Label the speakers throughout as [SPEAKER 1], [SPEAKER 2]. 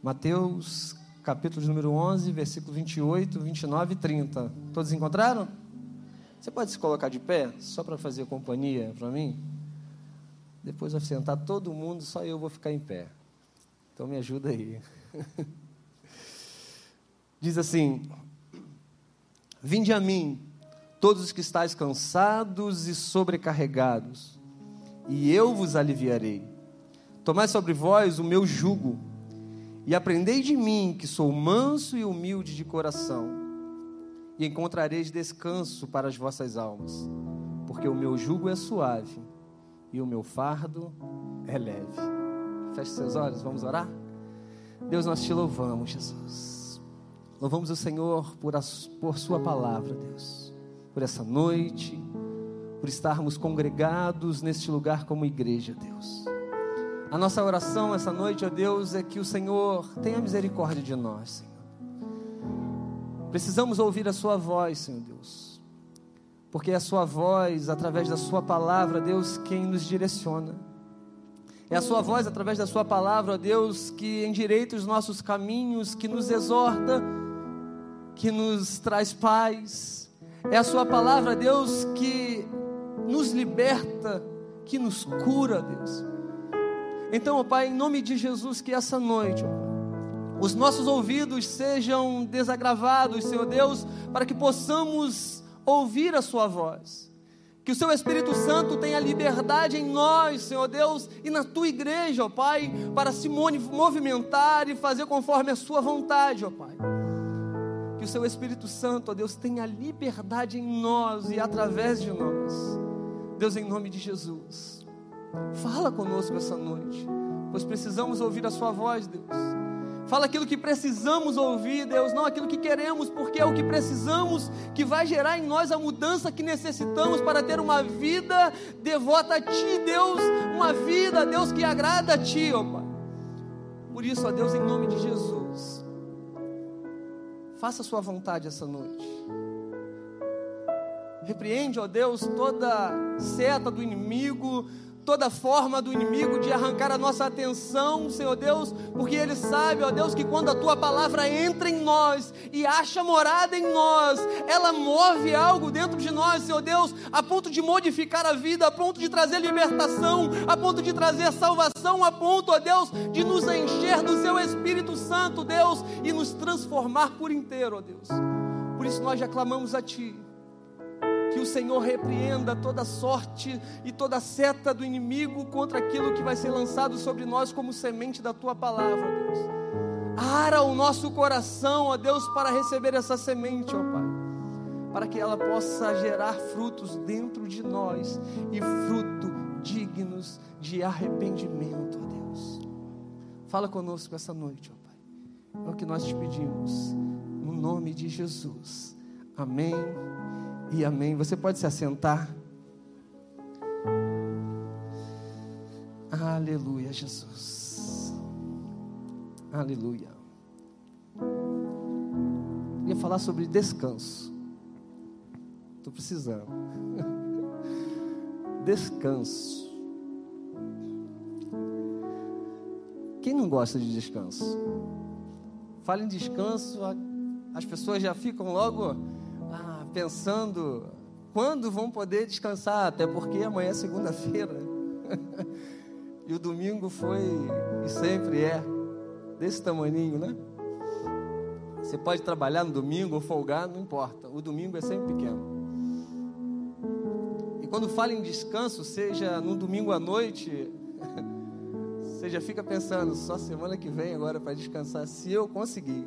[SPEAKER 1] Mateus, capítulo número 11, versículo 28, 29 e 30. Todos encontraram? Você pode se colocar de pé, só para fazer companhia para mim? Depois vai sentar todo mundo, só eu vou ficar em pé. Então me ajuda aí. Diz assim: Vinde a mim, todos os que estáis cansados e sobrecarregados, e eu vos aliviarei. Tomai sobre vós o meu jugo e aprendei de mim, que sou manso e humilde de coração, e encontrareis descanso para as vossas almas, porque o meu jugo é suave e o meu fardo é leve. Feche seus olhos, vamos orar? Deus, nós te louvamos, Jesus. Louvamos o Senhor por, a, por Sua palavra, Deus, por essa noite, por estarmos congregados neste lugar como igreja, Deus. A nossa oração essa noite, ó Deus, é que o Senhor tenha misericórdia de nós, Senhor. Precisamos ouvir a Sua voz, Senhor Deus, porque é a Sua voz, através da Sua palavra, Deus, quem nos direciona. É a Sua voz, através da Sua palavra, ó Deus, que endireita os nossos caminhos, que nos exorta, que nos traz paz. É a Sua palavra, Deus, que nos liberta, que nos cura, Deus. Então, ó Pai, em nome de Jesus, que essa noite, ó, os nossos ouvidos sejam desagravados, Senhor Deus, para que possamos ouvir a Sua voz. Que o Seu Espírito Santo tenha liberdade em nós, Senhor Deus, e na Tua igreja, ó Pai, para se movimentar e fazer conforme a Sua vontade, ó Pai. Que o Seu Espírito Santo, ó Deus, tenha liberdade em nós e através de nós. Deus, em nome de Jesus. Fala conosco essa noite, pois precisamos ouvir a Sua voz, Deus. Fala aquilo que precisamos ouvir, Deus, não aquilo que queremos, porque é o que precisamos que vai gerar em nós a mudança que necessitamos para ter uma vida devota a Ti, Deus, uma vida, Deus, que agrada a Ti, ó Pai. Por isso, ó Deus, em nome de Jesus, faça a Sua vontade essa noite. Repreende, ó Deus, toda seta do inimigo, toda forma do inimigo de arrancar a nossa atenção, Senhor Deus, porque ele sabe, ó Deus, que quando a tua palavra entra em nós e acha morada em nós, ela move algo dentro de nós, Senhor Deus, a ponto de modificar a vida, a ponto de trazer libertação, a ponto de trazer salvação, a ponto, ó Deus, de nos encher do seu Espírito Santo, Deus, e nos transformar por inteiro, ó Deus. Por isso nós já clamamos a Ti que o Senhor repreenda toda sorte e toda seta do inimigo contra aquilo que vai ser lançado sobre nós como semente da tua palavra, Deus. Ara o nosso coração, ó Deus, para receber essa semente, ó Pai, para que ela possa gerar frutos dentro de nós e fruto dignos de arrependimento, ó Deus. Fala conosco essa noite, ó Pai. É o que nós te pedimos, no nome de Jesus. Amém e amém. Você pode se assentar. Aleluia, Jesus. Aleluia. Ia falar sobre descanso. Estou precisando. Descanso. Quem não gosta de descanso? Fala em descanso, as pessoas já ficam logo pensando quando vão poder descansar, até porque amanhã é segunda-feira. e o domingo foi e sempre é desse tamanho, né? Você pode trabalhar no domingo ou folgar, não importa. O domingo é sempre pequeno. E quando fala em descanso, seja no domingo à noite, você já fica pensando, só semana que vem agora para descansar, se eu conseguir.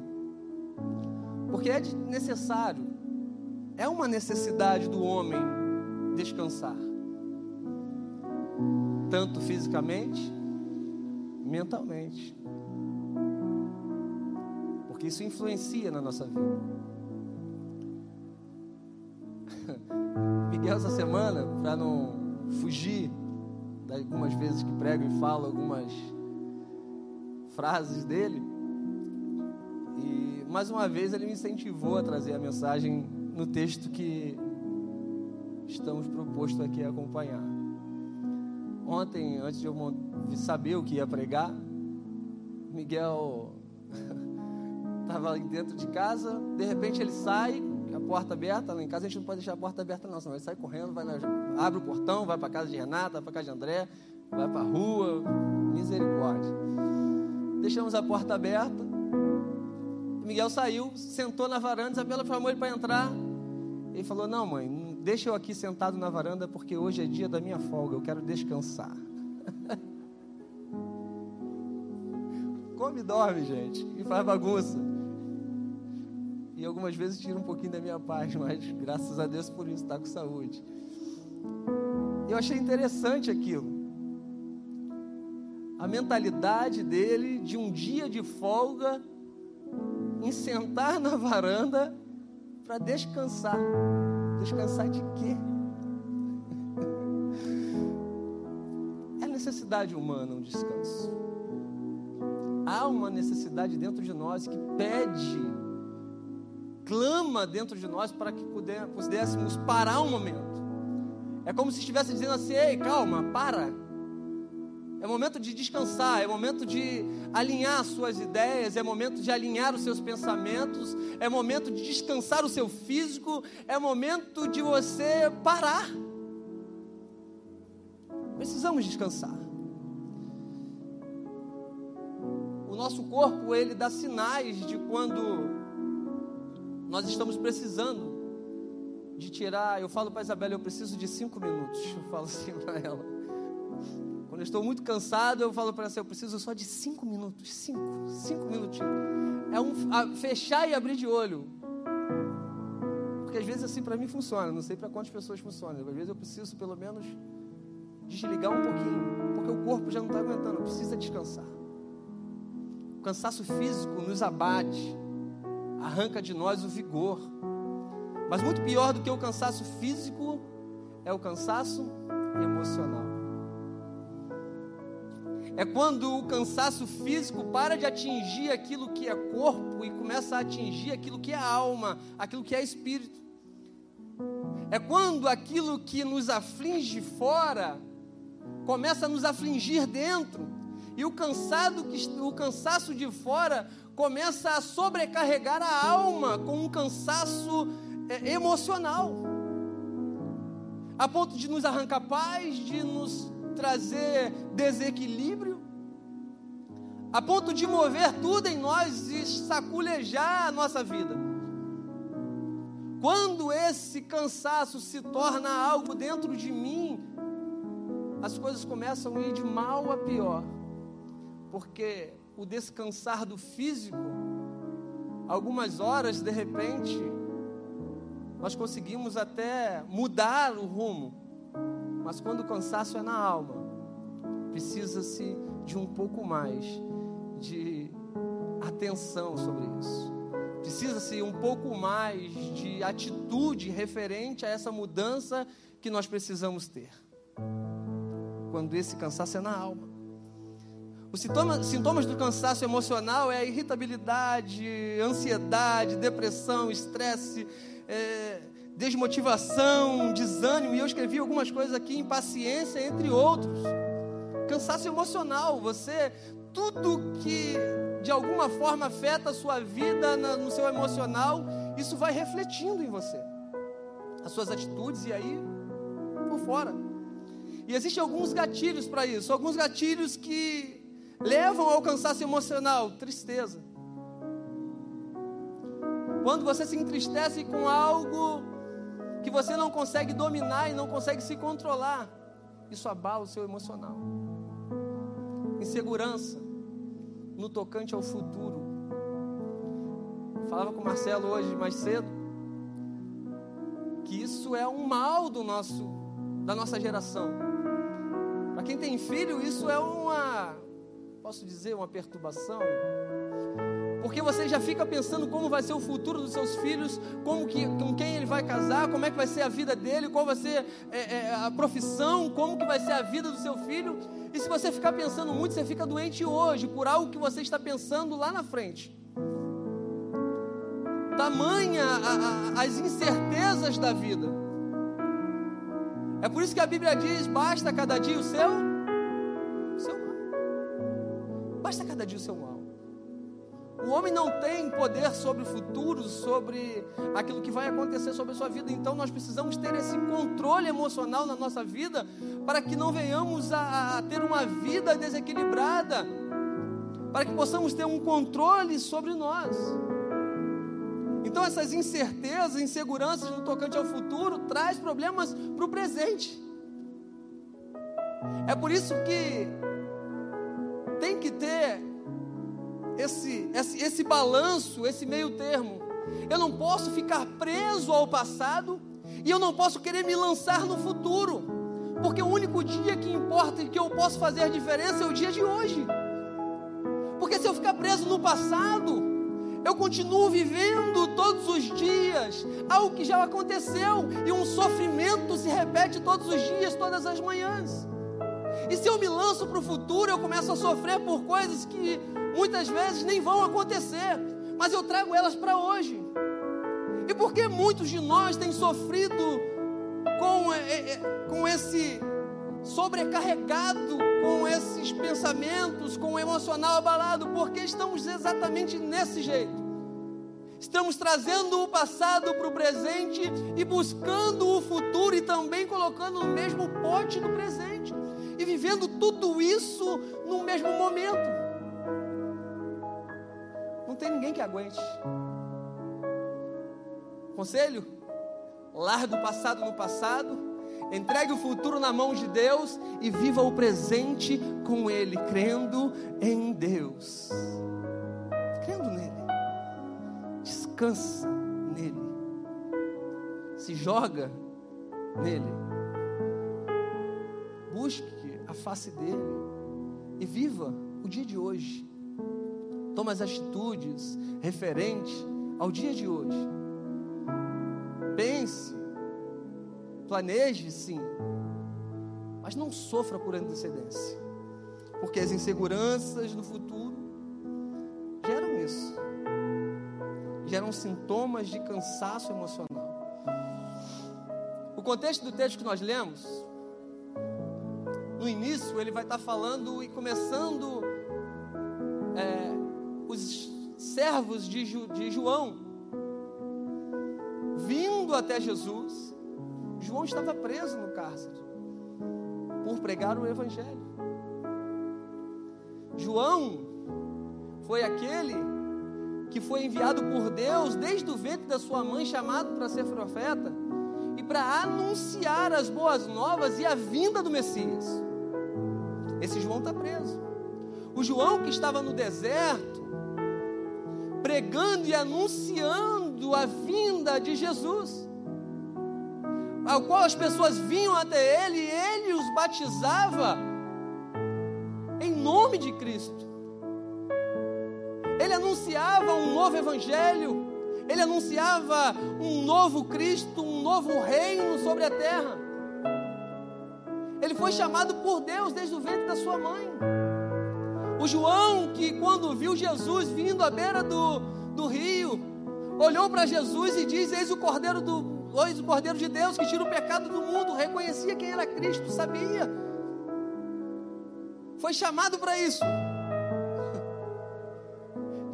[SPEAKER 1] Porque é necessário. É uma necessidade do homem descansar, tanto fisicamente, mentalmente, porque isso influencia na nossa vida. Miguel, essa semana, para não fugir de algumas vezes que prego e falo algumas frases dele, e mais uma vez ele me incentivou a trazer a mensagem no texto que estamos propostos aqui a acompanhar. Ontem, antes de eu saber o que ia pregar, Miguel Estava dentro de casa, de repente ele sai, a porta aberta, lá em casa a gente não pode deixar a porta aberta não, senão ele sai correndo, vai na, abre o portão, vai para casa de Renata, para casa de André, vai para a rua, misericórdia. Deixamos a porta aberta, Miguel saiu, sentou na varanda, Isabela chamou ele para entrar, ele falou, não mãe, deixa eu aqui sentado na varanda, porque hoje é dia da minha folga, eu quero descansar. Come e dorme, gente, e faz bagunça. E algumas vezes tira um pouquinho da minha paz, mas graças a Deus por isso, está com saúde. Eu achei interessante aquilo. A mentalidade dele de um dia de folga em sentar na varanda para descansar. Descansar de quê? É necessidade humana um descanso. Há uma necessidade dentro de nós que pede, clama dentro de nós para que pudéssemos parar um momento. É como se estivesse dizendo assim: ei, calma, para. É momento de descansar, é momento de alinhar suas ideias, é momento de alinhar os seus pensamentos, é momento de descansar o seu físico, é momento de você parar. Precisamos descansar. O nosso corpo, ele dá sinais de quando nós estamos precisando de tirar. Eu falo para a Isabela, eu preciso de cinco minutos. Eu falo assim para ela. Quando eu estou muito cansado, eu falo para ela, eu preciso só de cinco minutos, cinco, cinco minutinhos. É um fechar e abrir de olho. Porque às vezes assim para mim funciona, não sei para quantas pessoas funciona. Às vezes eu preciso pelo menos desligar um pouquinho, porque o corpo já não está aguentando, precisa descansar. O cansaço físico nos abate, arranca de nós o vigor. Mas muito pior do que o cansaço físico é o cansaço emocional. É quando o cansaço físico para de atingir aquilo que é corpo e começa a atingir aquilo que é alma, aquilo que é espírito. É quando aquilo que nos aflige fora começa a nos afligir dentro. E o cansado o cansaço de fora começa a sobrecarregar a alma com um cansaço é, emocional. A ponto de nos arrancar paz, de nos trazer desequilíbrio, a ponto de mover tudo em nós e saculejar a nossa vida. Quando esse cansaço se torna algo dentro de mim, as coisas começam a ir de mal a pior, porque o descansar do físico, algumas horas de repente, nós conseguimos até mudar o rumo, mas quando o cansaço é na alma, precisa-se de um pouco mais de atenção sobre isso. Precisa-se um pouco mais de atitude referente a essa mudança que nós precisamos ter. Quando esse cansaço é na alma. Os sintomas, sintomas do cansaço emocional é a irritabilidade, ansiedade, depressão, estresse, é, desmotivação, desânimo, e eu escrevi algumas coisas aqui, impaciência, entre outros. Cansaço emocional, você, tudo que de alguma forma afeta a sua vida no seu emocional, isso vai refletindo em você, as suas atitudes e aí por fora. E existem alguns gatilhos para isso, alguns gatilhos que levam ao cansaço emocional, tristeza. Quando você se entristece com algo que você não consegue dominar e não consegue se controlar, isso abala o seu emocional. Insegurança no tocante ao futuro. falava com o Marcelo hoje mais cedo que isso é um mal do nosso da nossa geração. Para quem tem filho, isso é uma posso dizer uma perturbação porque você já fica pensando como vai ser o futuro dos seus filhos, como que, com quem ele vai casar, como é que vai ser a vida dele, qual vai ser é, é, a profissão, como que vai ser a vida do seu filho. E se você ficar pensando muito, você fica doente hoje por algo que você está pensando lá na frente. Tamanha a, a, as incertezas da vida. É por isso que a Bíblia diz: basta cada dia o seu, o seu mal. Basta cada dia o seu mal. O homem não tem poder sobre o futuro, sobre aquilo que vai acontecer sobre a sua vida. Então nós precisamos ter esse controle emocional na nossa vida para que não venhamos a, a ter uma vida desequilibrada, para que possamos ter um controle sobre nós. Então essas incertezas, inseguranças no tocante ao futuro traz problemas para o presente. É por isso que esse, esse, esse balanço, esse meio termo. Eu não posso ficar preso ao passado e eu não posso querer me lançar no futuro, porque o único dia que importa e que eu posso fazer a diferença é o dia de hoje. Porque se eu ficar preso no passado, eu continuo vivendo todos os dias algo que já aconteceu e um sofrimento se repete todos os dias, todas as manhãs. E se eu me lanço para o futuro, eu começo a sofrer por coisas que muitas vezes nem vão acontecer, mas eu trago elas para hoje. E por que muitos de nós têm sofrido com, é, é, é, com esse sobrecarregado, com esses pensamentos, com o emocional abalado? Porque estamos exatamente nesse jeito. Estamos trazendo o passado para o presente e buscando o futuro e também colocando no mesmo pote do presente. E vivendo tudo isso no mesmo momento tem ninguém que aguente. Conselho? Largue o passado no passado, entregue o futuro na mão de Deus e viva o presente com Ele, crendo em Deus. Crendo nele. Descansa nele. Se joga nele. Busque a face dele e viva o dia de hoje Toma as atitudes referentes ao dia de hoje. Pense, planeje sim, mas não sofra por antecedência, porque as inseguranças no futuro geram isso, geram sintomas de cansaço emocional. O contexto do texto que nós lemos, no início, ele vai estar falando e começando é, os servos de, de João vindo até Jesus. João estava preso no cárcere por pregar o Evangelho. João foi aquele que foi enviado por Deus desde o ventre da sua mãe, chamado para ser profeta e para anunciar as boas novas e a vinda do Messias. Esse João está preso. O João que estava no deserto, pregando e anunciando a vinda de Jesus, ao qual as pessoas vinham até ele e ele os batizava em nome de Cristo. Ele anunciava um novo evangelho, ele anunciava um novo Cristo, um novo reino sobre a terra. Foi chamado por Deus desde o ventre da sua mãe. O João, que quando viu Jesus vindo à beira do, do rio, olhou para Jesus e diz: Eis o Cordeiro do, Eis o Cordeiro de Deus que tira o pecado do mundo, reconhecia quem era Cristo, sabia. Foi chamado para isso.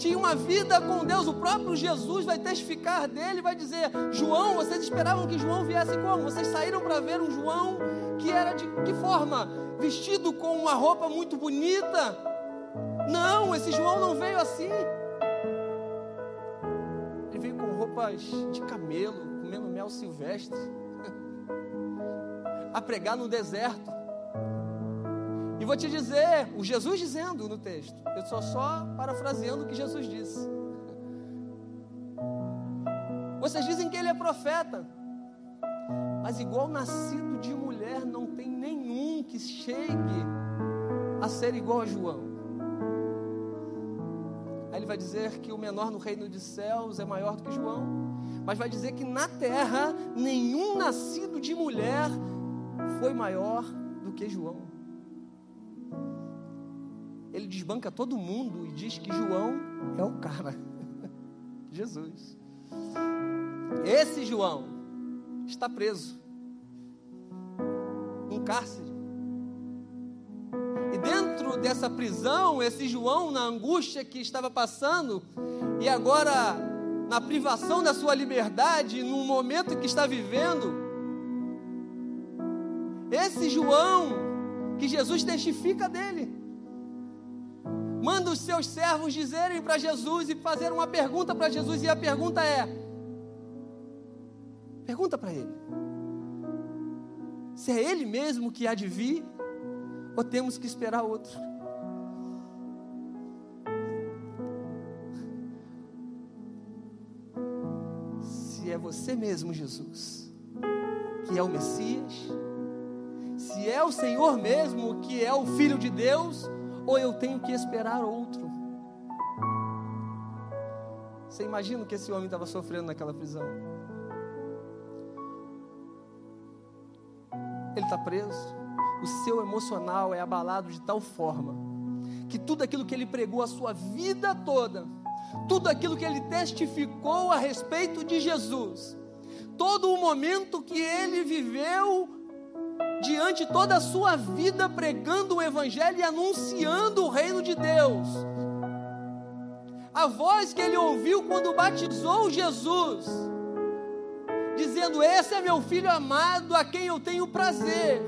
[SPEAKER 1] Tinha uma vida com Deus, o próprio Jesus vai testificar dele, vai dizer: João, vocês esperavam que João viesse como? Vocês saíram para ver um João que era de que forma? Vestido com uma roupa muito bonita, não, esse João não veio assim. Ele veio com roupas de camelo, comendo mel silvestre, a pregar no deserto. E vou te dizer, o Jesus dizendo no texto, eu estou só parafraseando o que Jesus disse. Vocês dizem que ele é profeta, mas igual nascido de mulher, não tem nenhum que chegue a ser igual a João. Aí ele vai dizer que o menor no reino dos céus é maior do que João. Mas vai dizer que na terra nenhum nascido de mulher foi maior do que João. Ele desbanca todo mundo e diz que João é o cara. Jesus. Esse João está preso num cárcere. E dentro dessa prisão, esse João, na angústia que estava passando, e agora na privação da sua liberdade, no momento que está vivendo, esse João, que Jesus testifica dele, manda os seus servos dizerem para Jesus e fazer uma pergunta para Jesus, e a pergunta é: pergunta para ele, se é ele mesmo que há de vir, ou temos que esperar outro? Se é você mesmo, Jesus, que é o Messias, se é o Senhor mesmo que é o Filho de Deus, ou eu tenho que esperar outro? Você imagina o que esse homem estava sofrendo naquela prisão? Ele está preso, o seu emocional é abalado de tal forma que tudo aquilo que ele pregou a sua vida toda, tudo aquilo que ele testificou a respeito de Jesus, todo o momento que ele viveu diante toda a sua vida pregando o evangelho e anunciando o reino de Deus. A voz que ele ouviu quando batizou Jesus, dizendo: Esse é meu filho amado, a quem eu tenho prazer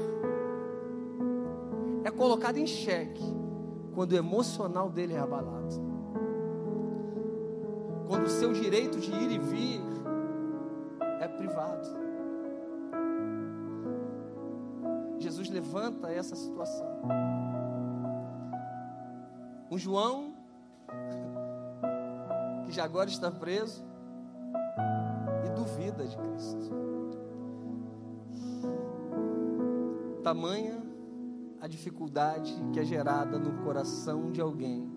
[SPEAKER 1] é colocado em xeque quando o emocional dele é abalado. Quando o seu direito de ir e vir é privado. Levanta essa situação. Um João, que já agora está preso, e duvida de Cristo. Tamanha a dificuldade que é gerada no coração de alguém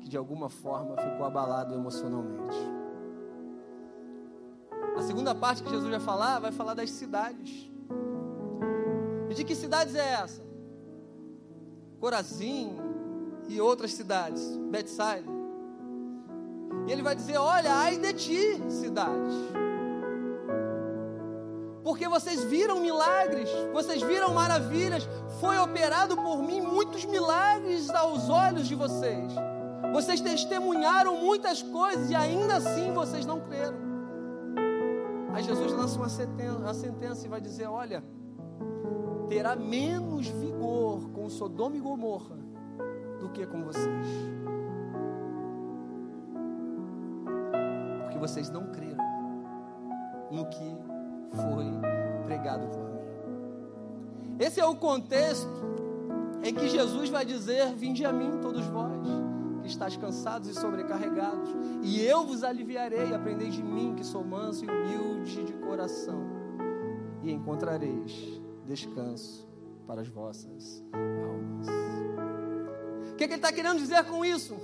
[SPEAKER 1] que de alguma forma ficou abalado emocionalmente. A segunda parte que Jesus vai falar, vai falar das cidades. E de que cidades é essa? Corazim e outras cidades, Betsaida. E ele vai dizer: Olha, ai de ti, cidade porque vocês viram milagres, vocês viram maravilhas, foi operado por mim muitos milagres aos olhos de vocês. Vocês testemunharam muitas coisas e ainda assim vocês não creram. Aí Jesus lança uma sentença, uma sentença e vai dizer: Olha, terá menos vigor com Sodoma e Gomorra do que com vocês. Porque vocês não creram no que foi pregado por mim. Esse é o contexto em que Jesus vai dizer: Vinde a mim, todos vós, que estáis cansados e sobrecarregados, e eu vos aliviarei. Aprendei de mim, que sou manso e humilde de coração, e encontrareis descanso para as vossas almas. O que, é que ele está querendo dizer com isso?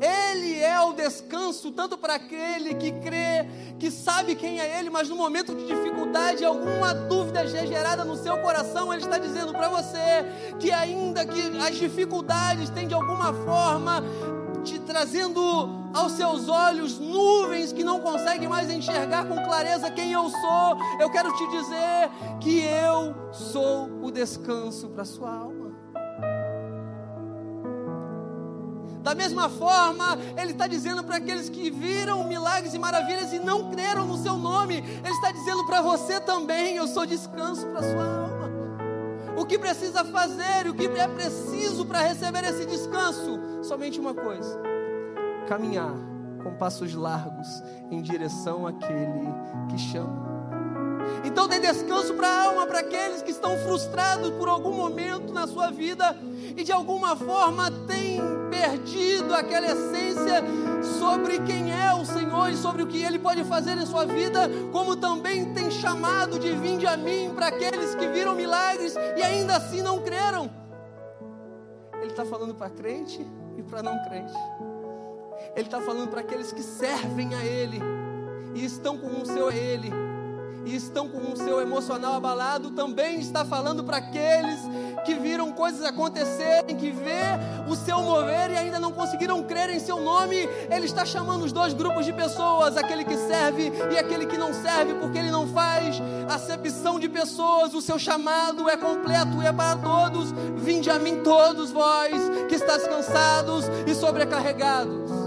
[SPEAKER 1] Ele é o descanso, tanto para aquele que crê, que sabe quem é Ele, mas no momento de dificuldade, alguma dúvida é gerada no seu coração, Ele está dizendo para você que, ainda que as dificuldades têm de alguma forma te trazendo aos seus olhos nuvens que não conseguem mais enxergar com clareza quem eu sou, eu quero te dizer que eu sou o descanso para a sua alma. Da mesma forma, Ele está dizendo para aqueles que viram milagres e maravilhas e não creram no Seu nome, Ele está dizendo para você também: Eu sou descanso para a sua alma. O que precisa fazer, o que é preciso para receber esse descanso? Somente uma coisa: caminhar com passos largos em direção àquele que chama. Então dê descanso para a alma, para aqueles que estão frustrados por algum momento na sua vida e de alguma forma têm perdido aquela essência sobre quem é o Senhor e sobre o que Ele pode fazer em sua vida, como também tem chamado de vinde a mim para aqueles que viram milagres e ainda assim não creram. Ele está falando para crente e para não crente. Ele está falando para aqueles que servem a Ele e estão com o seu Ele e estão com o seu emocional abalado, também está falando para aqueles que viram coisas acontecerem, que vê o seu mover e ainda não conseguiram crer em seu nome. Ele está chamando os dois grupos de pessoas, aquele que serve e aquele que não serve, porque ele não faz acepção de pessoas. O seu chamado é completo e é para todos. Vinde a mim todos vós que estáis cansados e sobrecarregados.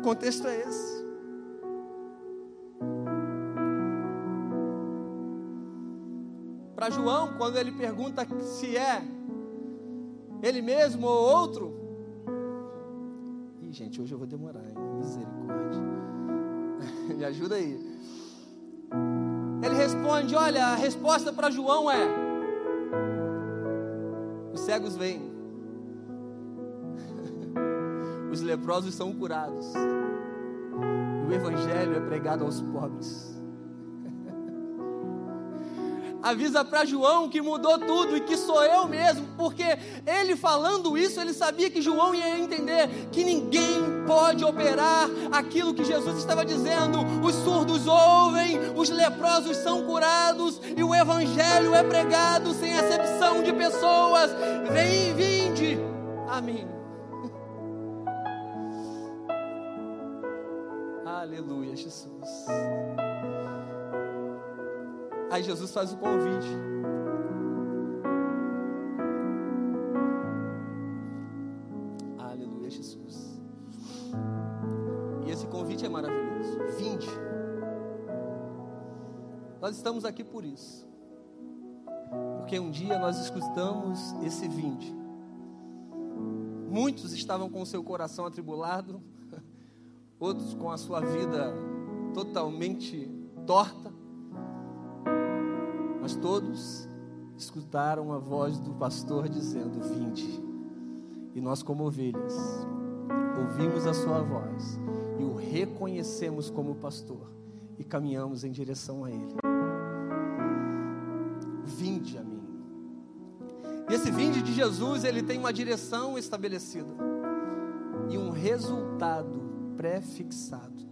[SPEAKER 1] O contexto é esse. para João, quando ele pergunta se é ele mesmo ou outro. Ih, gente, hoje eu vou demorar, hein? misericórdia. Me ajuda aí. Ele responde: Olha, a resposta para João é: Os cegos vêm, os leprosos são curados, o evangelho é pregado aos pobres avisa para João que mudou tudo e que sou eu mesmo, porque ele falando isso, ele sabia que João ia entender que ninguém pode operar aquilo que Jesus estava dizendo. Os surdos ouvem, os leprosos são curados e o evangelho é pregado sem acepção de pessoas. Vem, vinde a mim. Aleluia, Jesus. Aí Jesus faz o convite. Aleluia, Jesus. E esse convite é maravilhoso. Vinde. Nós estamos aqui por isso. Porque um dia nós escutamos esse vinde. Muitos estavam com o seu coração atribulado, outros com a sua vida totalmente torta mas todos escutaram a voz do pastor dizendo: Vinde. E nós, como ovelhas, ouvimos a sua voz e o reconhecemos como pastor e caminhamos em direção a ele. Vinde a mim. E esse vinde de Jesus, ele tem uma direção estabelecida e um resultado pré-fixado.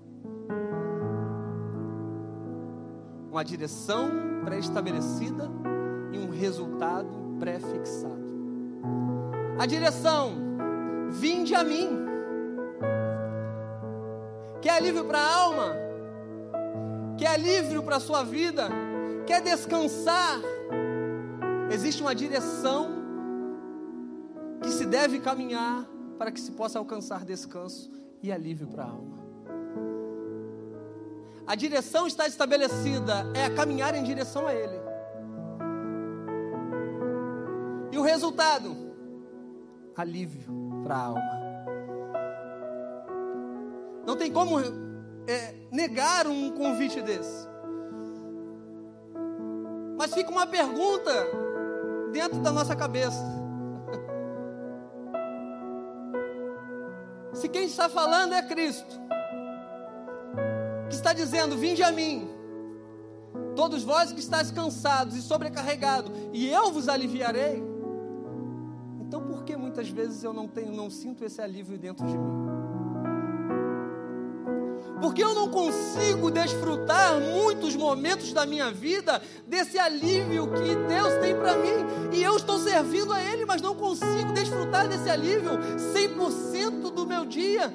[SPEAKER 1] uma direção pré-estabelecida e um resultado pré-fixado. A direção, vinde a mim. Quer alívio para a alma? Quer alívio para a sua vida? Quer descansar? Existe uma direção que se deve caminhar para que se possa alcançar descanso e alívio para a alma. A direção está estabelecida, é a caminhar em direção a Ele. E o resultado? Alívio para a alma. Não tem como é, negar um convite desse. Mas fica uma pergunta dentro da nossa cabeça. Se quem está falando é Cristo, que está dizendo: Vinde a mim, todos vós que estáis cansados e sobrecarregados, e eu vos aliviarei. Então, por que muitas vezes eu não tenho, não sinto esse alívio dentro de mim? Porque eu não consigo desfrutar muitos momentos da minha vida desse alívio que Deus tem para mim. E eu estou servindo a Ele, mas não consigo desfrutar desse alívio 100% do meu dia.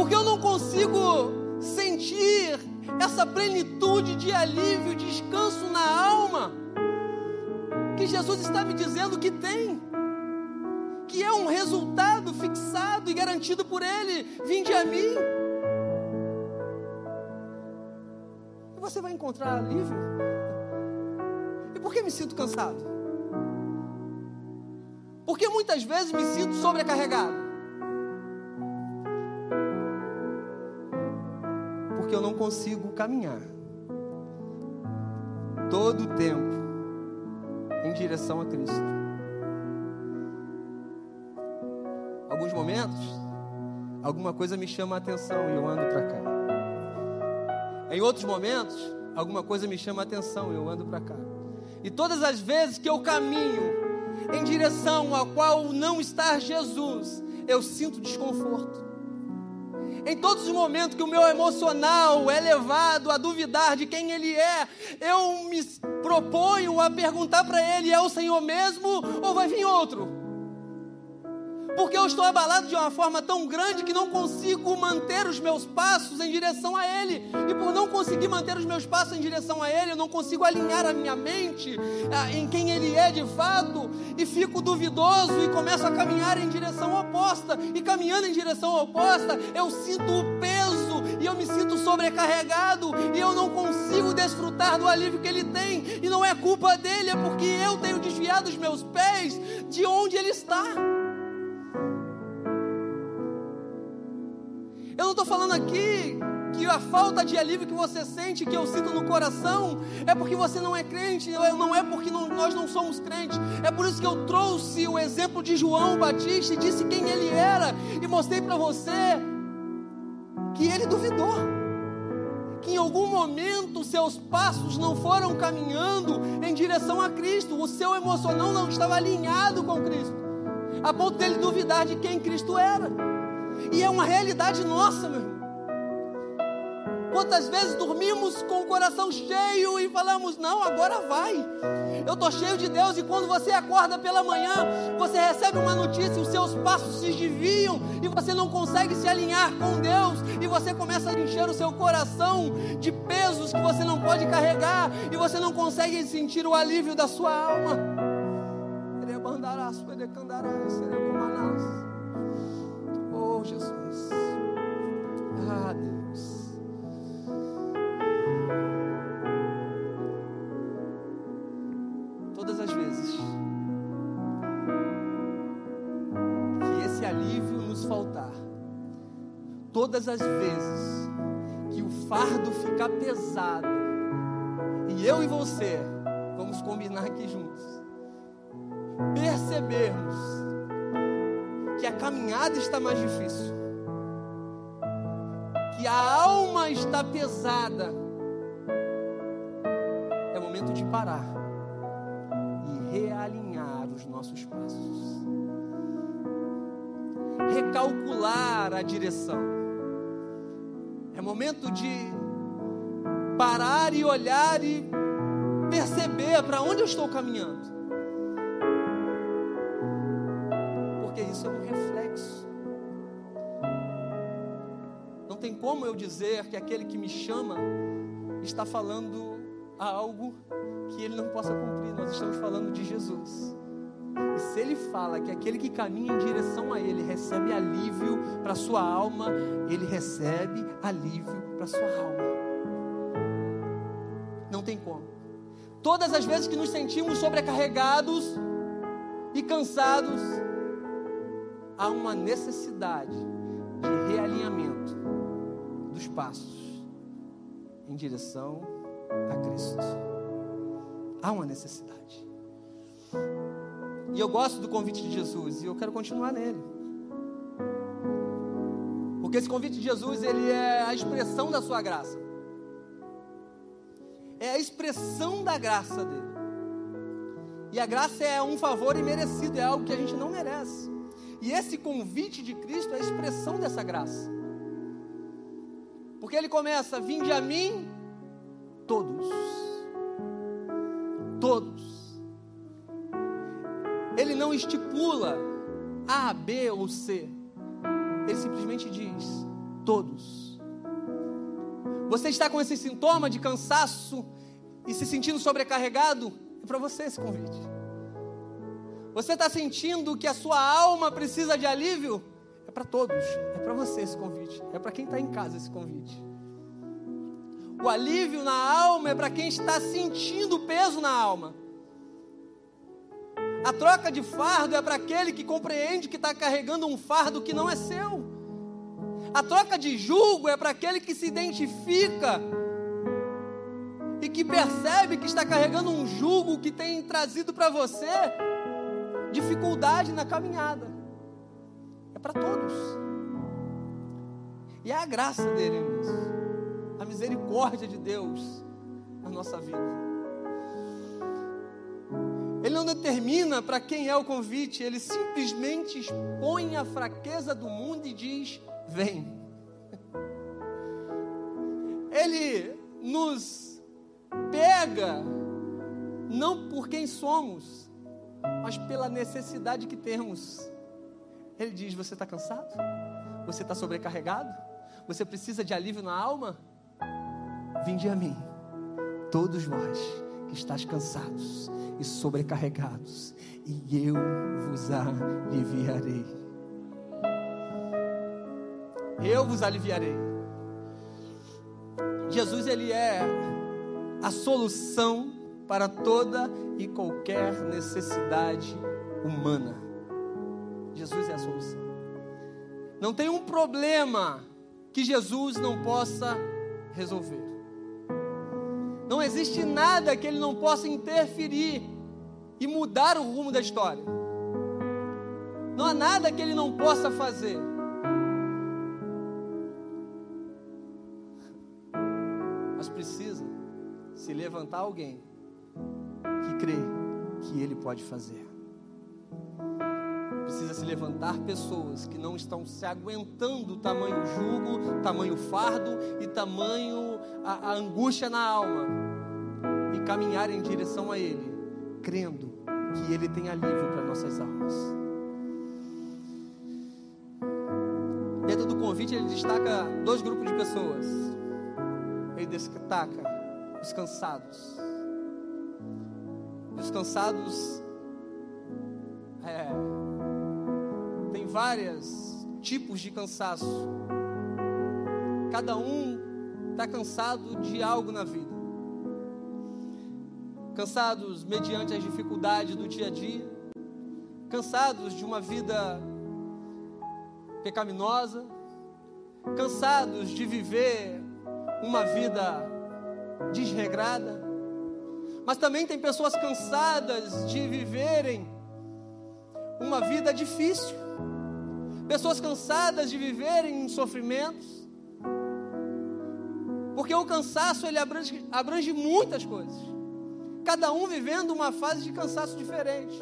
[SPEAKER 1] porque eu não consigo sentir essa plenitude de alívio, descanso na alma, que Jesus está me dizendo que tem, um resultado fixado e garantido por Ele. Vinde a mim. E você vai encontrar alívio. E por que me sinto cansado? Porque muitas vezes me sinto sobrecarregado. porque eu não consigo caminhar todo o tempo em direção a Cristo. Momentos, alguma coisa me chama a atenção e eu ando para cá. Em outros momentos, alguma coisa me chama a atenção e eu ando para cá. E todas as vezes que eu caminho em direção a qual não está Jesus, eu sinto desconforto. Em todos os momentos que o meu emocional é levado a duvidar de quem Ele é, eu me proponho a perguntar para Ele: é o Senhor mesmo ou vai vir outro? Porque eu estou abalado de uma forma tão grande que não consigo manter os meus passos em direção a Ele. E por não conseguir manter os meus passos em direção a Ele, eu não consigo alinhar a minha mente ah, em quem Ele é de fato, e fico duvidoso e começo a caminhar em direção oposta. E caminhando em direção oposta, eu sinto o peso e eu me sinto sobrecarregado e eu não consigo desfrutar do alívio que Ele tem. E não é culpa dele, é porque eu tenho desviado os meus pés de onde Ele está. Não estou falando aqui que a falta de alívio que você sente, que eu sinto no coração, é porque você não é crente, não é porque não, nós não somos crentes. É por isso que eu trouxe o exemplo de João Batista e disse quem ele era e mostrei para você que ele duvidou. Que em algum momento seus passos não foram caminhando em direção a Cristo, o seu emocional não estava alinhado com Cristo, a ponto dele duvidar de quem Cristo era. E é uma realidade nossa, meu irmão. Quantas vezes dormimos com o coração cheio e falamos, não, agora vai. Eu estou cheio de Deus e quando você acorda pela manhã, você recebe uma notícia, os seus passos se desviam e você não consegue se alinhar com Deus e você começa a encher o seu coração de pesos que você não pode carregar e você não consegue sentir o alívio da sua alma. Oh, todas as vezes que o fardo ficar pesado, e eu e você vamos combinar aqui juntos, percebermos que a caminhada está mais difícil, que a alma está pesada, é momento de parar e realinhar os nossos passos, recalcular a direção. É momento de parar e olhar e perceber para onde eu estou caminhando. como eu dizer que aquele que me chama está falando algo que ele não possa cumprir? Nós estamos falando de Jesus. E se ele fala que aquele que caminha em direção a ele recebe alívio para sua alma, ele recebe alívio para sua alma. Não tem como. Todas as vezes que nos sentimos sobrecarregados e cansados, há uma necessidade de realinhamento dos passos em direção a Cristo. Há uma necessidade. E eu gosto do convite de Jesus e eu quero continuar nele. Porque esse convite de Jesus, ele é a expressão da sua graça. É a expressão da graça dele. E a graça é um favor imerecido, é algo que a gente não merece. E esse convite de Cristo é a expressão dessa graça. Porque ele começa: Vinde a mim, todos. Todos. Não estipula A, B ou C. Ele simplesmente diz: Todos. Você está com esse sintoma de cansaço e se sentindo sobrecarregado? É para você esse convite. Você está sentindo que a sua alma precisa de alívio? É para todos, é para você esse convite, é para quem está em casa esse convite. O alívio na alma é para quem está sentindo peso na alma. A troca de fardo é para aquele que compreende que está carregando um fardo que não é seu. A troca de julgo é para aquele que se identifica e que percebe que está carregando um jugo que tem trazido para você dificuldade na caminhada para todos. E é a graça dele. A misericórdia de Deus na nossa vida. Ele não determina para quem é o convite, ele simplesmente expõe a fraqueza do mundo e diz: Vem. Ele nos pega não por quem somos, mas pela necessidade que temos. Ele diz: Você está cansado? Você está sobrecarregado? Você precisa de alívio na alma? Vinde a mim, todos vós que estáis cansados e sobrecarregados, e eu vos aliviarei. Eu vos aliviarei. Jesus, Ele é a solução para toda e qualquer necessidade humana. Jesus é a solução. Não tem um problema que Jesus não possa resolver. Não existe nada que ele não possa interferir e mudar o rumo da história. Não há nada que ele não possa fazer. Mas precisa se levantar alguém que crê que ele pode fazer. Precisa se levantar pessoas que não estão se aguentando tamanho jugo, tamanho fardo e tamanho a, a angústia na alma e caminhar em direção a Ele, crendo que Ele tem alívio para nossas almas. Dentro do convite, ele destaca dois grupos de pessoas. Ele destaca os cansados. Os cansados é, vários tipos de cansaço. Cada um está cansado de algo na vida. Cansados mediante as dificuldades do dia a dia. Cansados de uma vida pecaminosa. Cansados de viver uma vida desregrada. Mas também tem pessoas cansadas de viverem uma vida difícil. Pessoas cansadas de viverem em sofrimentos porque o cansaço ele abrange, abrange muitas coisas. Cada um vivendo uma fase de cansaço diferente.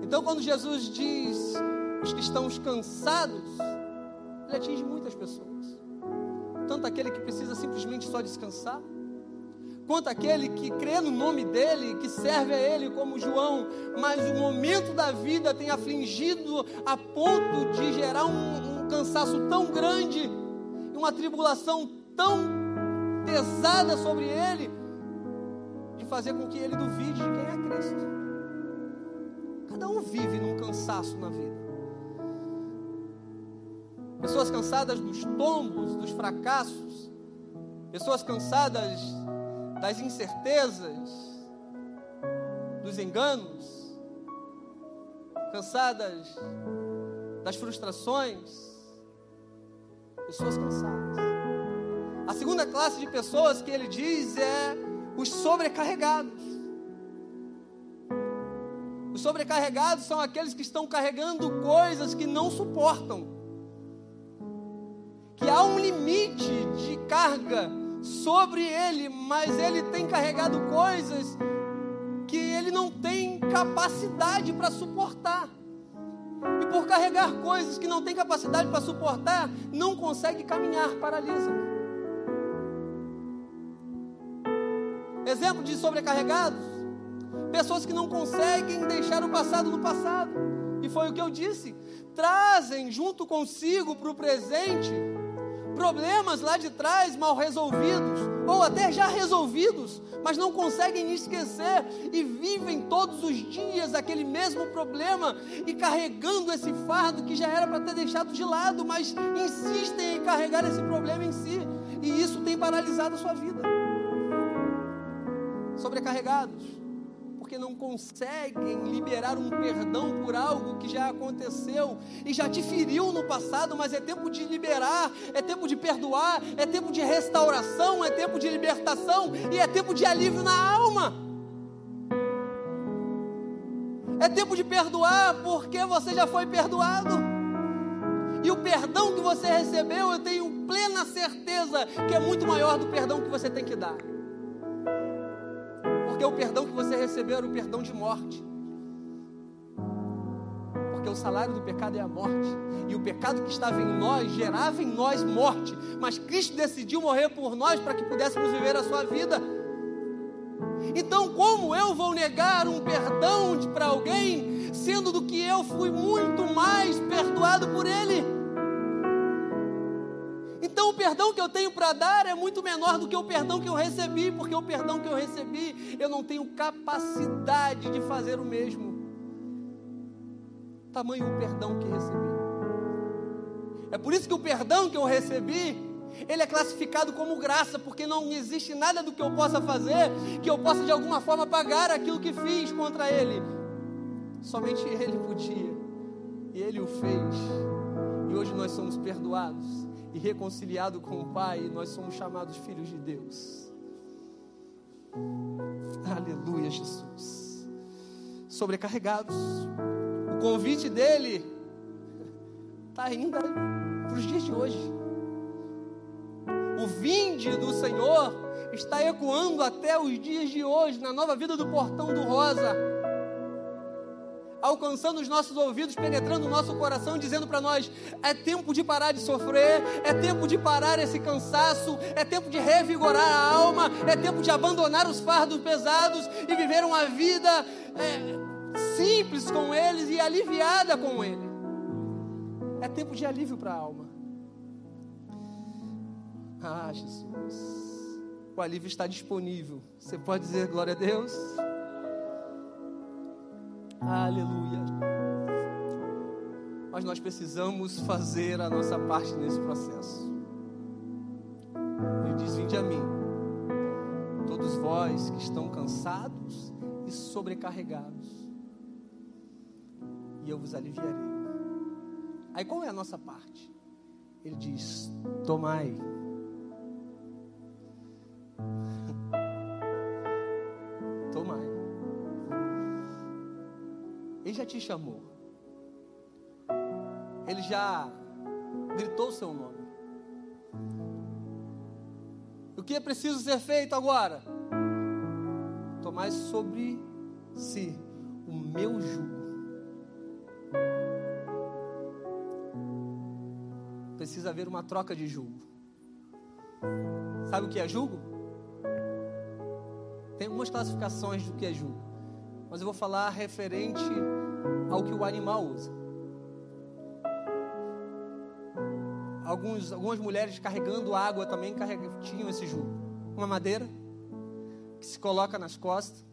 [SPEAKER 1] Então, quando Jesus diz os que estão cansados, ele atinge muitas pessoas. Tanto aquele que precisa simplesmente só descansar, quanto aquele que crê no nome dele, que serve a ele como João, mas o momento da vida tem afligido a ponto de gerar um, um cansaço tão grande uma tribulação tão pesada sobre ele, de fazer com que ele duvide de quem é Cristo. Cada um vive num cansaço na vida. Pessoas cansadas dos tombos, dos fracassos, pessoas cansadas das incertezas, dos enganos, cansadas das frustrações, pessoas cansadas. A segunda classe de pessoas que ele diz é os sobrecarregados. Os sobrecarregados são aqueles que estão carregando coisas que não suportam. Que há um limite de carga sobre ele, mas ele tem carregado coisas que ele não tem capacidade para suportar. Por carregar coisas que não tem capacidade para suportar, não consegue caminhar, paralisa. Exemplo de sobrecarregados: pessoas que não conseguem deixar o passado no passado, e foi o que eu disse, trazem junto consigo para o presente problemas lá de trás mal resolvidos, ou até já resolvidos, mas não conseguem esquecer e vivem todos os dias aquele mesmo problema e carregando esse fardo que já era para ter deixado de lado, mas insistem em carregar esse problema em si, e isso tem paralisado a sua vida. Sobrecarregados porque não conseguem liberar um perdão por algo que já aconteceu e já te feriu no passado, mas é tempo de liberar, é tempo de perdoar, é tempo de restauração, é tempo de libertação e é tempo de alívio na alma. É tempo de perdoar porque você já foi perdoado. E o perdão que você recebeu, eu tenho plena certeza que é muito maior do perdão que você tem que dar. Porque o perdão que você recebeu era o perdão de morte. Porque o salário do pecado é a morte. E o pecado que estava em nós gerava em nós morte. Mas Cristo decidiu morrer por nós para que pudéssemos viver a sua vida. Então, como eu vou negar um perdão para alguém, sendo do que eu fui muito mais perdoado por ele? Então, o perdão que eu tenho para dar é muito menor do que o perdão que eu recebi, porque o perdão que eu recebi, eu não tenho capacidade de fazer o mesmo. Tamanho o perdão que recebi. É por isso que o perdão que eu recebi ele é classificado como graça, porque não existe nada do que eu possa fazer que eu possa de alguma forma pagar aquilo que fiz contra ele. Somente ele podia, e ele o fez. E hoje nós somos perdoados e reconciliados com o Pai, nós somos chamados filhos de Deus. Aleluia, Jesus. Sobrecarregados. O convite dele está ainda para os dias de hoje o vinde do Senhor está ecoando até os dias de hoje, na nova vida do portão do Rosa, alcançando os nossos ouvidos, penetrando o nosso coração, dizendo para nós: é tempo de parar de sofrer, é tempo de parar esse cansaço, é tempo de revigorar a alma, é tempo de abandonar os fardos pesados e viver uma vida é, simples com eles e aliviada com Ele. É tempo de alívio para a alma. Ah, Jesus. O alívio está disponível. Você pode dizer glória a Deus? Aleluia. Mas nós precisamos fazer a nossa parte nesse processo. Ele diz: Vinde a mim, todos vós que estão cansados e sobrecarregados, e eu vos aliviarei. Aí qual é a nossa parte? Ele diz: Tomai Ele já te chamou. Ele já gritou o seu nome. O que é preciso ser feito agora? Tomar sobre si o meu jugo. Precisa haver uma troca de jugo. Sabe o que é jugo? Tem algumas classificações do que é jugo, mas eu vou falar referente ao que o animal usa. Alguns, algumas mulheres carregando água também tinham esse jugo. Uma madeira que se coloca nas costas,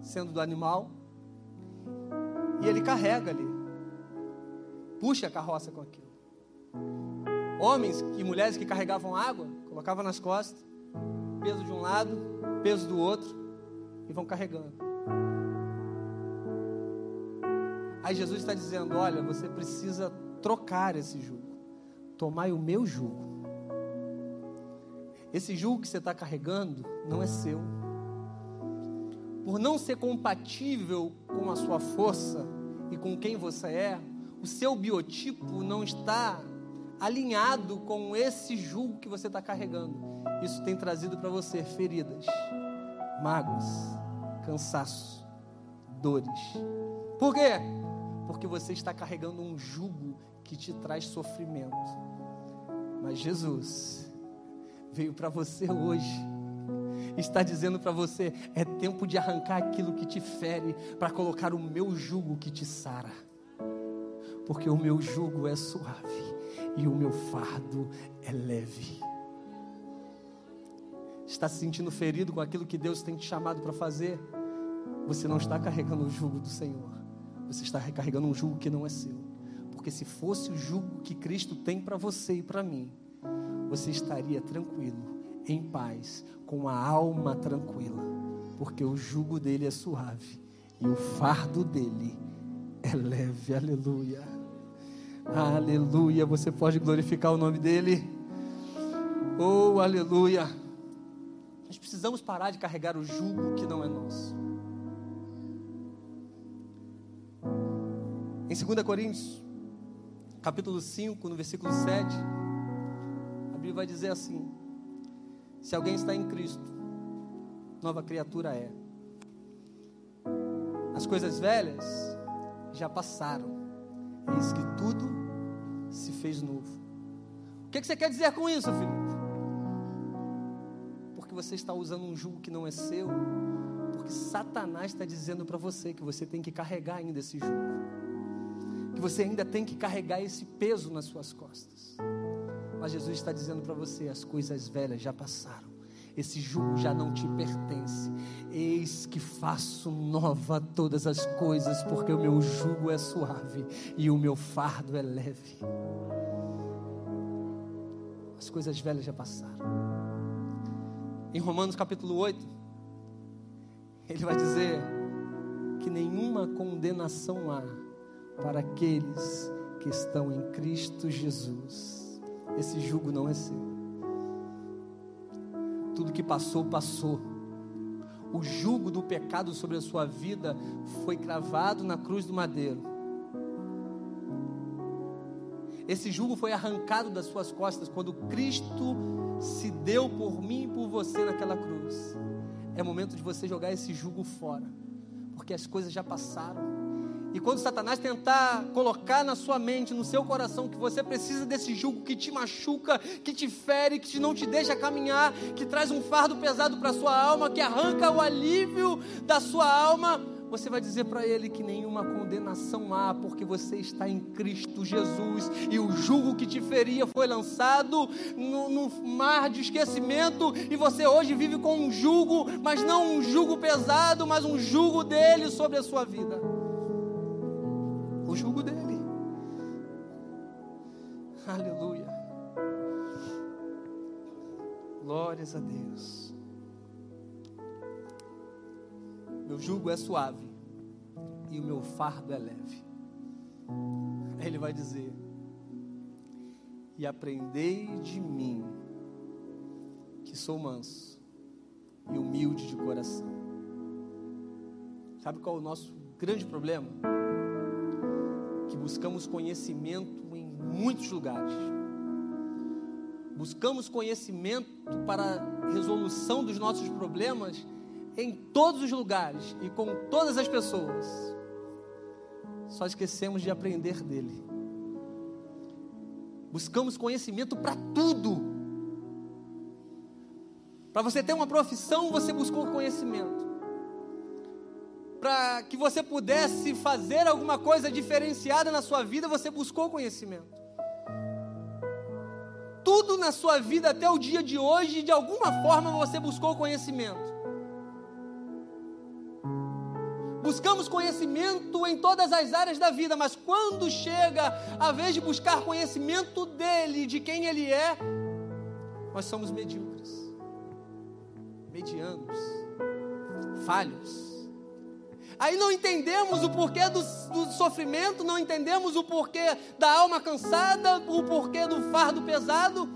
[SPEAKER 1] sendo do animal, e ele carrega ali, puxa a carroça com aquilo. Homens e mulheres que carregavam água, colocavam nas costas, peso de um lado, peso do outro, e vão carregando. Aí Jesus está dizendo: olha, você precisa trocar esse jugo. Tomai o meu jugo. Esse jugo que você está carregando não é seu. Por não ser compatível com a sua força e com quem você é, o seu biotipo não está alinhado com esse jugo que você está carregando. Isso tem trazido para você feridas, mágoas, cansaço, dores. Por quê? Porque você está carregando um jugo que te traz sofrimento. Mas Jesus veio para você hoje, está dizendo para você: é tempo de arrancar aquilo que te fere, para colocar o meu jugo que te sara, porque o meu jugo é suave e o meu fardo é leve. Está se sentindo ferido com aquilo que Deus tem te chamado para fazer? Você não está carregando o jugo do Senhor você está recarregando um jugo que não é seu. Porque se fosse o jugo que Cristo tem para você e para mim, você estaria tranquilo, em paz, com a alma tranquila, porque o jugo dele é suave e o fardo dele é leve. Aleluia. Aleluia. Você pode glorificar o nome dele. Oh, aleluia. Nós precisamos parar de carregar o jugo que não é nosso. Em 2 Coríntios, capítulo 5, no versículo 7, a Bíblia vai dizer assim: Se alguém está em Cristo, nova criatura é. As coisas velhas já passaram, eis que tudo se fez novo. O que, você quer dizer com isso, Felipe? Porque você está usando um jugo que não é seu, porque Satanás está dizendo para você que você tem que carregar ainda esse jugo, que você ainda tem que carregar esse peso nas suas costas. Mas Jesus está dizendo para você: as coisas velhas já passaram, esse jugo já não te pertence. Eis que faço nova todas as coisas, porque o meu jugo é suave e o meu fardo é leve. As coisas velhas já passaram. Em Romanos capítulo 8, ele vai dizer que nenhuma condenação há para aqueles que estão em Cristo Jesus. Esse jugo não é seu. Tudo que passou, passou. O jugo do pecado sobre a sua vida foi cravado na cruz do madeiro. Esse jugo foi arrancado das suas costas quando Cristo se deu por mim e por você naquela cruz. É momento de você jogar esse jugo fora, porque as coisas já passaram. E quando Satanás tentar colocar na sua mente, no seu coração, que você precisa desse jugo que te machuca, que te fere, que não te deixa caminhar, que traz um fardo pesado para a sua alma, que arranca o alívio da sua alma, você vai dizer para ele que nenhuma condenação há, porque você está em Cristo Jesus, e o jugo que te feria foi lançado no, no, mar de esquecimento, e você hoje vive com um jugo, mas não um jugo pesado, mas um jugo dele sobre a sua vida Glórias a Deus. Meu jugo é suave e o meu fardo é leve. Ele vai dizer: E aprendei de mim, que sou manso e humilde de coração. Sabe qual é o nosso grande problema? que buscamos conhecimento em muitos lugares. Buscamos conhecimento para resolução dos nossos problemas em todos os lugares e com todas as pessoas. Só esquecemos de aprender dele. Buscamos conhecimento para tudo. Para você ter uma profissão, você buscou conhecimento para que você pudesse fazer alguma coisa diferenciada na sua vida, você buscou conhecimento. Tudo na sua vida até o dia de hoje, de alguma forma você buscou conhecimento. Buscamos conhecimento em todas as áreas da vida, mas quando chega a vez de buscar conhecimento dele, de quem ele é, nós somos medíocres, medianos, falhos Aí não entendemos o porquê do, do, sofrimento, não entendemos o porquê da alma cansada, o porquê do fardo pesado.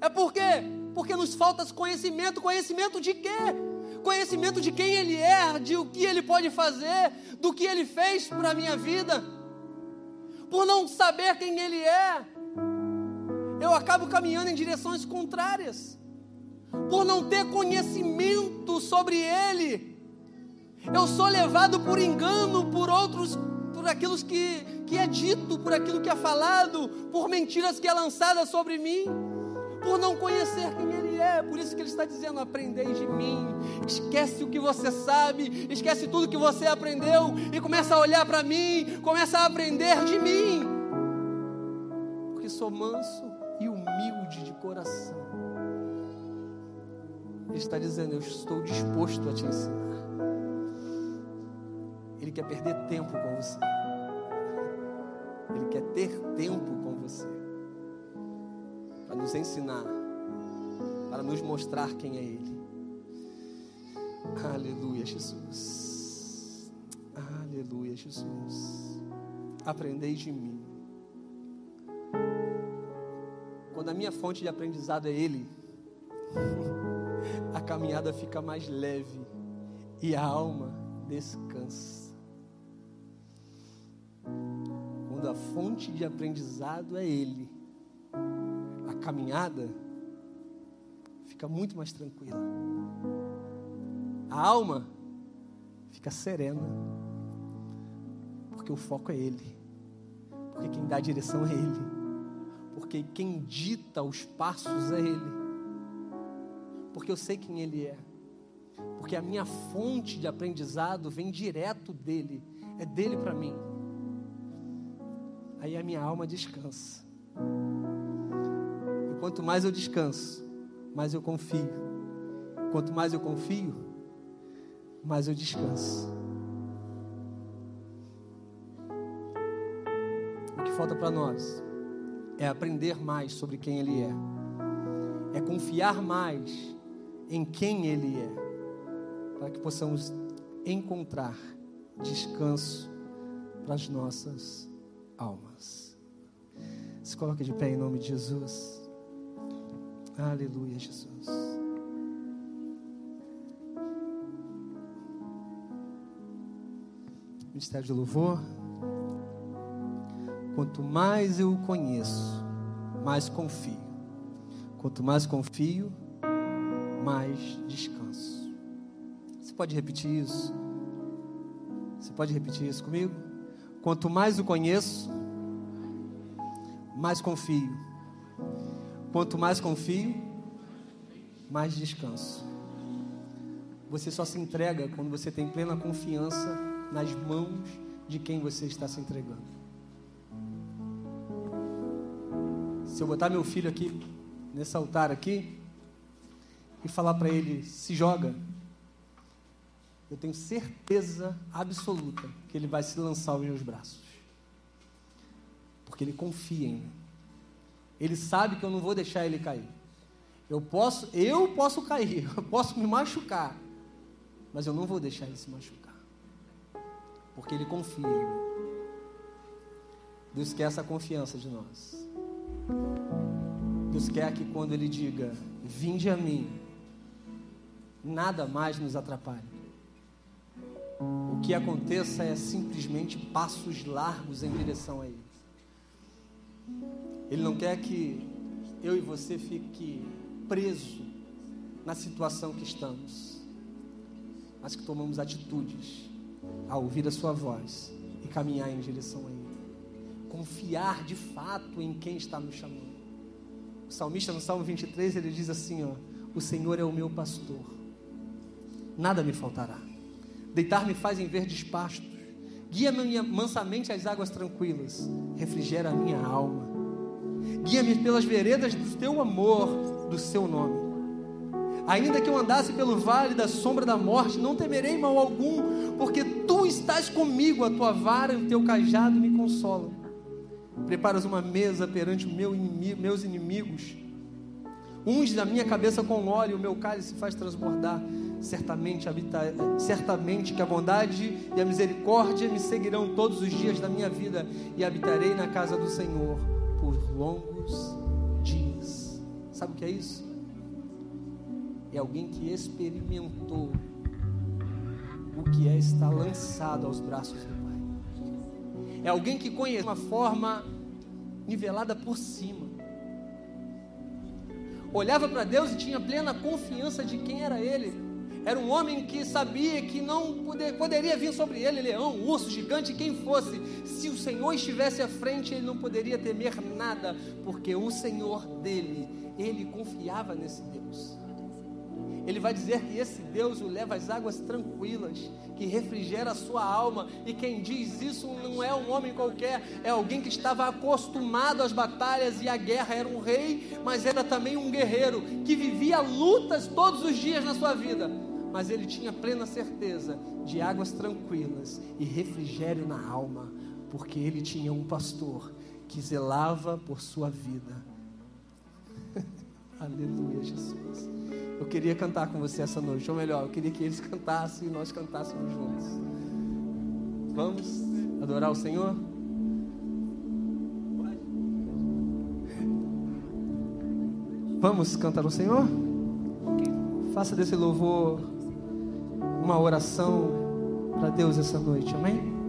[SPEAKER 1] É porque porque nos falta conhecimento, conhecimento de quê? Conhecimento de quem ele é, de o que ele pode fazer, do que ele fez para a minha vida. Por não saber quem ele é, eu acabo caminhando em direções contrárias. Por não ter conhecimento sobre ele, eu sou levado por engano, por outros, por aquilo que, que é dito, por aquilo que é falado, por mentiras que é lançada sobre mim, por não conhecer quem Ele é. Por isso que Ele está dizendo: aprendei de mim. Esquece o que você sabe, esquece tudo que você aprendeu e começa a olhar para mim, começa a aprender de mim. Porque sou manso e humilde de coração. Ele está dizendo: Eu estou disposto a te ensinar. Ele quer perder tempo com você. Ele quer ter tempo com você. Para nos ensinar. Para nos mostrar quem é Ele. Aleluia, Jesus. Aleluia, Jesus. Aprendei de mim. Quando a minha fonte de aprendizado é Ele, a caminhada fica mais leve e a alma descansa. Quando a fonte de aprendizado é Ele, a caminhada fica muito mais tranquila. A alma fica serena, porque o foco é Ele, porque quem dá a direção é Ele, porque quem dita os passos é Ele, porque eu sei quem Ele é, porque a minha fonte de aprendizado vem direto dele, é dele para mim. Aí a minha alma descansa. E quanto mais eu descanso, mais eu confio. Quanto mais eu confio, mais eu descanso. O que falta para nós é aprender mais sobre quem Ele é, é confiar mais em quem Ele é, para que possamos encontrar descanso para as nossas almas. Se coloque de pé em nome de Jesus. Aleluia, Jesus. Ministério de louvor. Quanto mais eu o conheço, mais confio. Quanto mais confio, mais descanso. Você pode repetir isso? Você pode repetir isso comigo? Quanto mais o conheço, mais confio. Quanto mais confio, mais descanso. Você só se entrega quando você tem plena confiança nas mãos de quem você está se entregando. Se eu botar meu filho aqui, nesse altar aqui, e falar para ele: se joga, eu tenho certeza absoluta que ele vai se lançar aos meus braços. Porque ele confia em mim. Ele sabe que eu não vou deixar ele cair. Eu posso, eu posso cair, eu posso me machucar, mas eu não vou deixar ele se machucar. Porque ele confia em mim. Deus quer essa confiança de nós. Deus quer que quando ele diga: "Vinde a mim", nada mais nos atrapalhe. Que aconteça é simplesmente passos largos em direção a ele. Ele não quer que eu e você fique preso na situação que estamos, mas que tomamos atitudes a ouvir a sua voz e caminhar em direção a ele. Confiar de fato em quem está nos chamando. O salmista no Salmo 23, ele diz assim, ó: "O Senhor é o meu pastor. Nada me faltará. Deitar-me faz em verdes pastos. Guia-me mansamente às águas tranquilas. Refrigera a minha alma guia-me pelas veredas do teu amor, do seu nome. Ainda que eu andasse pelo vale da sombra da morte, não temerei mal algum, porque tu estás comigo, a tua vara e o teu cajado me consolam. Preparas uma mesa perante meu inimigo, meus inimigos, unge da minha cabeça com óleo, o meu cálice faz transbordar. Certamente, habita, certamente que a bondade e a misericórdia me seguirão todos os dias da minha vida e habitarei na casa do Senhor por longos dias. Sabe o que é isso? É alguém que experimentou o que é estar lançado aos braços do Pai. É alguém que conhece uma forma nivelada por cima. Olhava para Deus e tinha plena confiança de quem era Ele. Era um homem que sabia que não poder, poderia vir sobre ele leão, urso, gigante, quem fosse. Se o Senhor estivesse à frente, ele não poderia temer nada, porque o Senhor dele, ele confiava nesse Deus. Ele vai dizer que esse Deus o leva às águas tranquilas, que refrigera a sua alma. E quem diz isso não é um homem qualquer, é alguém que estava acostumado às batalhas e à guerra. Era um rei, mas era também um guerreiro que vivia lutas todos os dias na sua vida mas ele tinha plena certeza de águas tranquilas e refrigério na alma, porque ele tinha um pastor que zelava por sua vida. Aleluia, Jesus. Eu queria cantar com você essa noite, ou melhor, eu queria que eles cantassem e nós cantássemos juntos. Vamos adorar o Senhor? Vamos cantar o Senhor? Faça desse louvor uma oração para Deus essa noite, amém?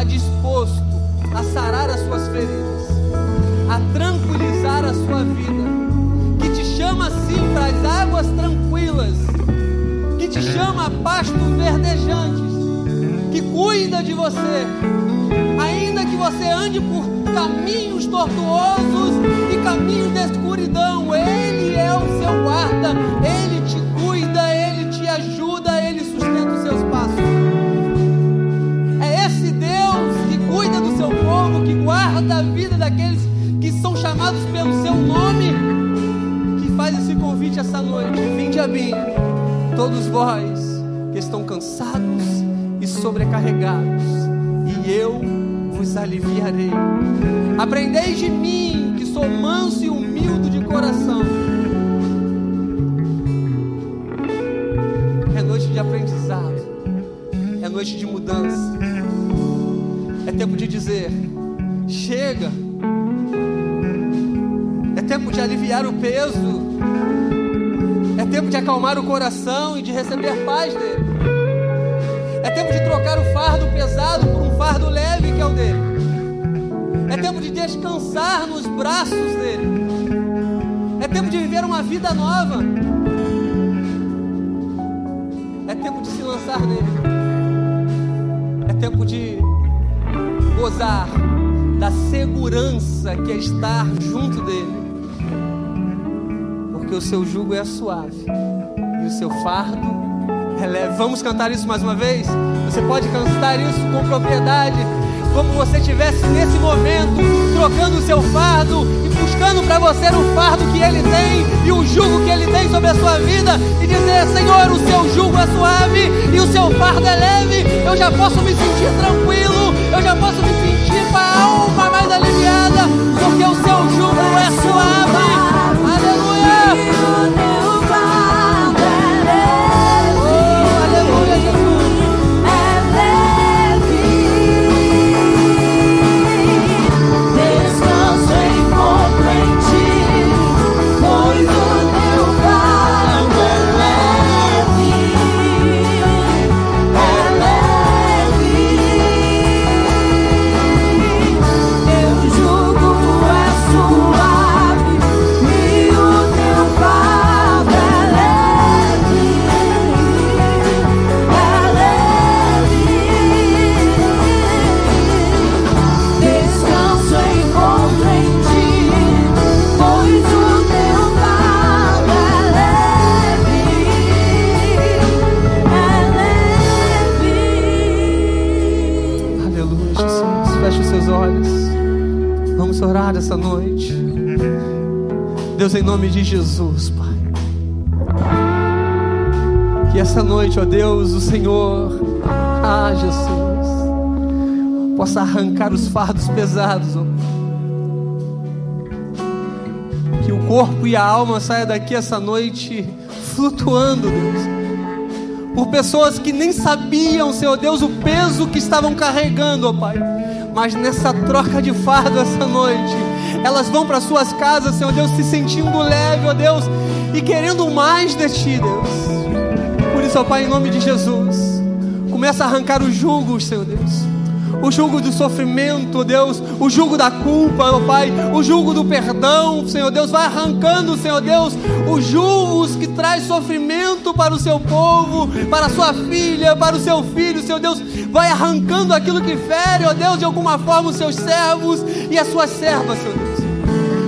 [SPEAKER 1] Está disposto a sarar as suas feridas, a tranquilizar a sua vida, que te chama sim para as águas tranquilas, que te chama a pastos verdejantes, que cuida de você, ainda que você ande por caminhos tortuosos e caminhos de escuridão, Ele é o seu guarda, Ele te cuida, Ele te ajuda, vida daqueles que são chamados pelo seu nome, que faz esse convite essa noite. Vinde a mim, todos vós que estão cansados e sobrecarregados, e eu vos aliviarei. Aprendei de mim, que sou manso e humilde de coração. É noite de aprendizado, é noite de mudança. É tempo de dizer: chega. É tempo de aliviar o peso. É tempo de acalmar o coração e de receber paz dele. É tempo de trocar o fardo pesado por um fardo leve que é o dele. É tempo de descansar nos braços dele. É tempo de viver uma vida nova. É tempo de se lançar nele. É tempo de gozar da segurança que é estar junto dele. Porque o seu jugo é suave e o seu fardo releve. Vamos cantar isso mais uma vez? Você pode cantar isso com propriedade, como você estivesse nesse momento, trocando o seu fardo e buscando para você o fardo que ele tem e o jugo que ele tem sobre a sua vida e dizer: Senhor, o seu jugo é suave e o seu fardo é leve. Eu já posso me sentir tranquilo, eu já posso me sentir com a alma mais aliviada, porque o seu jugo é suave. Deus, em nome de Jesus, Pai. Que essa noite, ó Deus, o Senhor, ah, Jesus, possa arrancar os fardos pesados, ó. Que o corpo e a alma saia daqui essa noite flutuando, Deus. Por pessoas que nem sabiam, Senhor Deus, o peso que estavam carregando, ó Pai. Mas nessa troca de fardo essa noite, elas vão para suas casas, Senhor Deus, se sentindo leve, ó Deus, e querendo mais de Ti, Deus. Por isso, ó Pai, em nome de Jesus, começa a arrancar os julgos, Senhor Deus. o jugo do sofrimento, Deus, o jugo da culpa, ó Pai, o jugo do perdão, Senhor Deus, vai arrancando, Senhor Deus, os jugos que traz sofrimento para o seu povo, para a sua filha, para o seu filho, Senhor Deus, vai arrancando aquilo que fere, ó Deus, de alguma forma os seus servos e as suas servas, Senhor Deus.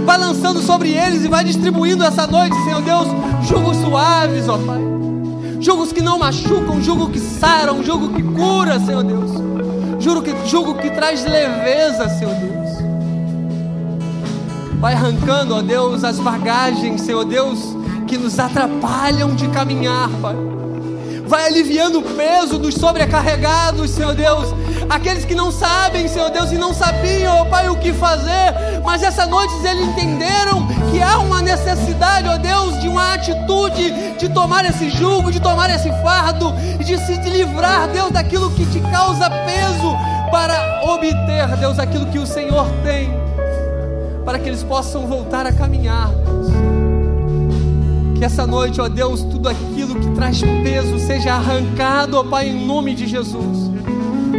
[SPEAKER 1] Vai lançando sobre eles e vai distribuindo essa noite, Senhor Deus, jugos suaves, ó Pai. Jugos que não machucam, jugo que saram, jugo que cura, Senhor Deus. Juro que, jugo que traz leveza, Senhor Deus. Vai arrancando, ó Deus, as bagagens, Senhor Deus, que nos atrapalham de caminhar, Pai vai aliviando o peso dos sobrecarregados, Senhor Deus. Aqueles que não sabem, Senhor Deus, e não sabiam, ó Pai, o que fazer, mas essa noite eles entenderam que há uma necessidade, ó Deus, de uma atitude de tomar esse jugo, de tomar esse fardo e de se livrar, Deus, daquilo que te causa peso para obter, Deus, aquilo que o Senhor tem, para que eles possam voltar a caminhar. Que essa noite, ó Deus, tudo aquilo que traz peso seja arrancado, ó Pai, em nome de Jesus.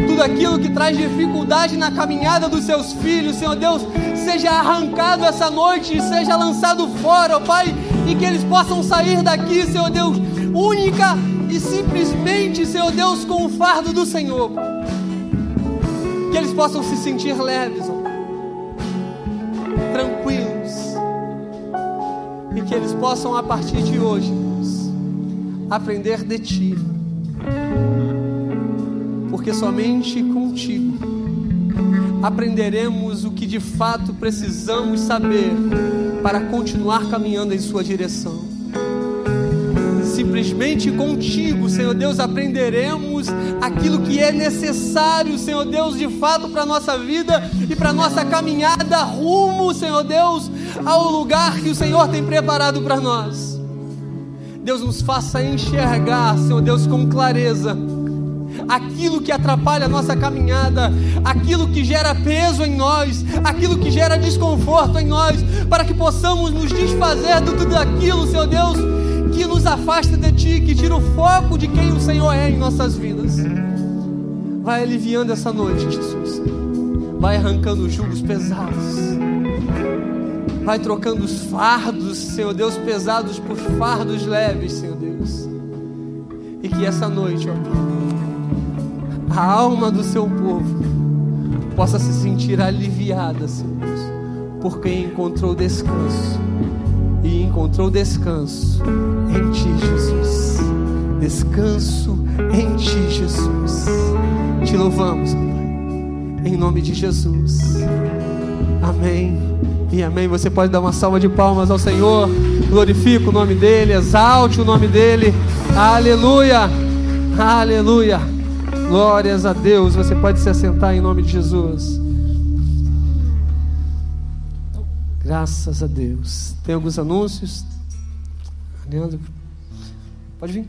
[SPEAKER 1] Tudo aquilo que traz dificuldade na caminhada dos seus filhos, Senhor Deus, seja arrancado essa noite seja lançado fora, ó Pai, e que eles possam sair daqui, Senhor Deus, única e simplesmente, Senhor Deus, com o fardo do Senhor. Que eles possam se sentir leves, ó, tranquilos e que eles possam a partir de hoje, Deus, aprender de Ti, porque somente contigo aprenderemos o que de fato precisamos saber para continuar caminhando em Sua direção simplesmente contigo, Senhor Deus, aprenderemos aquilo que é necessário, Senhor Deus, de fato para a nossa vida e para a nossa caminhada rumo, Senhor Deus, ao lugar que o Senhor tem preparado para nós. Deus nos faça enxergar, Senhor Deus, com clareza aquilo que atrapalha a nossa caminhada, aquilo que gera peso em nós, aquilo que gera desconforto em nós, para que possamos nos desfazer de tudo aquilo, Senhor Deus, que nos afasta de Ti, que tira o foco de quem o Senhor é em nossas vidas. Vai aliviando essa noite, Jesus. Vai arrancando os julgos pesados. Vai trocando os fardos, Senhor Deus, pesados por fardos leves, Senhor Deus. E que essa noite, ó, a alma do seu povo possa se sentir aliviada, Senhor Deus, por quem encontrou descanso e encontrou descanso em Ti, Jesus. Descanso em Ti, Jesus. Te louvamos, Pai, em nome de Jesus. Amém e amém. Você pode dar uma salva de palmas ao Senhor. Glorifica o nome dEle, exalte o nome dEle. Aleluia, aleluia. Glórias a Deus. Você pode se assentar em nome de Jesus. Graças a Deus. Tem alguns anúncios? Leandro, pode vir.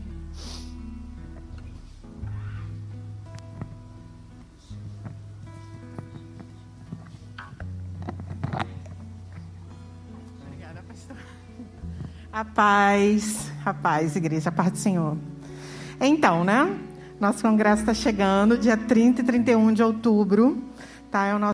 [SPEAKER 2] Obrigada, pastor. A paz, a paz, igreja, a paz do Senhor. Então, né? Nosso congresso está chegando, dia 30 e 31 de outubro. Tá? É o nosso